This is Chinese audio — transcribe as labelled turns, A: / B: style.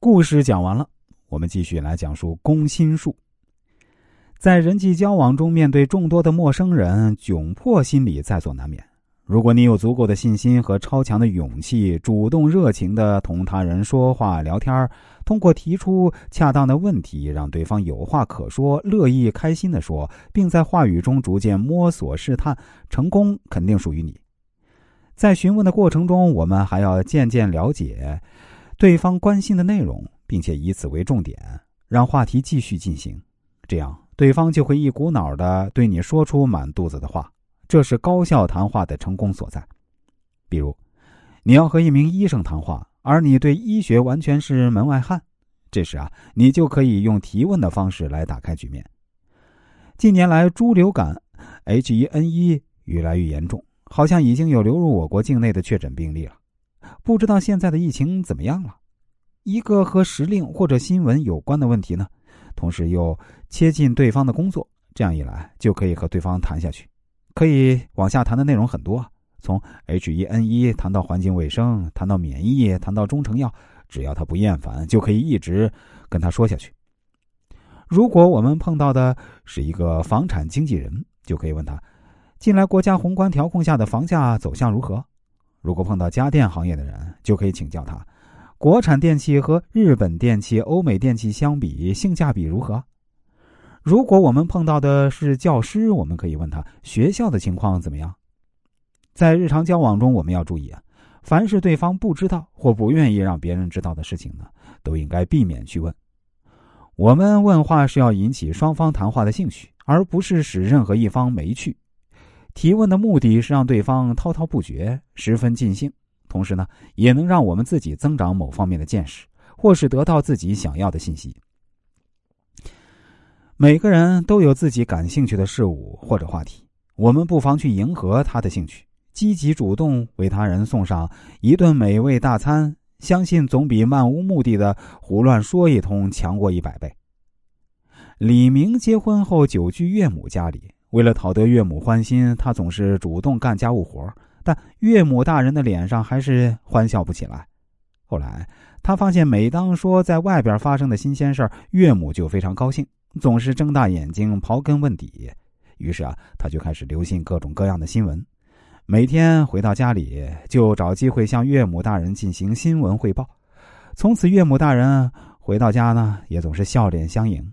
A: 故事讲完了，我们继续来讲述攻心术。在人际交往中，面对众多的陌生人，窘迫心理在所难免。如果你有足够的信心和超强的勇气，主动热情的同他人说话聊天，通过提出恰当的问题，让对方有话可说，乐意开心的说，并在话语中逐渐摸索试探，成功肯定属于你。在询问的过程中，我们还要渐渐了解对方关心的内容，并且以此为重点，让话题继续进行，这样对方就会一股脑的对你说出满肚子的话。这是高效谈话的成功所在。比如，你要和一名医生谈话，而你对医学完全是门外汉，这时啊，你就可以用提问的方式来打开局面。近年来，猪流感 （H1N1） 越来越严重，好像已经有流入我国境内的确诊病例了。不知道现在的疫情怎么样了？一个和时令或者新闻有关的问题呢，同时又切近对方的工作，这样一来就可以和对方谈下去。可以往下谈的内容很多，从 H1N1 谈到环境卫生，谈到免疫，谈到中成药，只要他不厌烦，就可以一直跟他说下去。如果我们碰到的是一个房产经纪人，就可以问他，近来国家宏观调控下的房价走向如何？如果碰到家电行业的人，就可以请教他，国产电器和日本电器、欧美电器相比，性价比如何？如果我们碰到的是教师，我们可以问他学校的情况怎么样。在日常交往中，我们要注意啊，凡是对方不知道或不愿意让别人知道的事情呢，都应该避免去问。我们问话是要引起双方谈话的兴趣，而不是使任何一方没趣。提问的目的是让对方滔滔不绝，十分尽兴，同时呢，也能让我们自己增长某方面的见识，或是得到自己想要的信息。每个人都有自己感兴趣的事物或者话题，我们不妨去迎合他的兴趣，积极主动为他人送上一顿美味大餐，相信总比漫无目的的胡乱说一通强过一百倍。李明结婚后久居岳母家里，为了讨得岳母欢心，他总是主动干家务活，但岳母大人的脸上还是欢笑不起来。后来他发现，每当说在外边发生的新鲜事岳母就非常高兴。总是睁大眼睛刨根问底，于是啊，他就开始留心各种各样的新闻，每天回到家里就找机会向岳母大人进行新闻汇报。从此，岳母大人回到家呢，也总是笑脸相迎。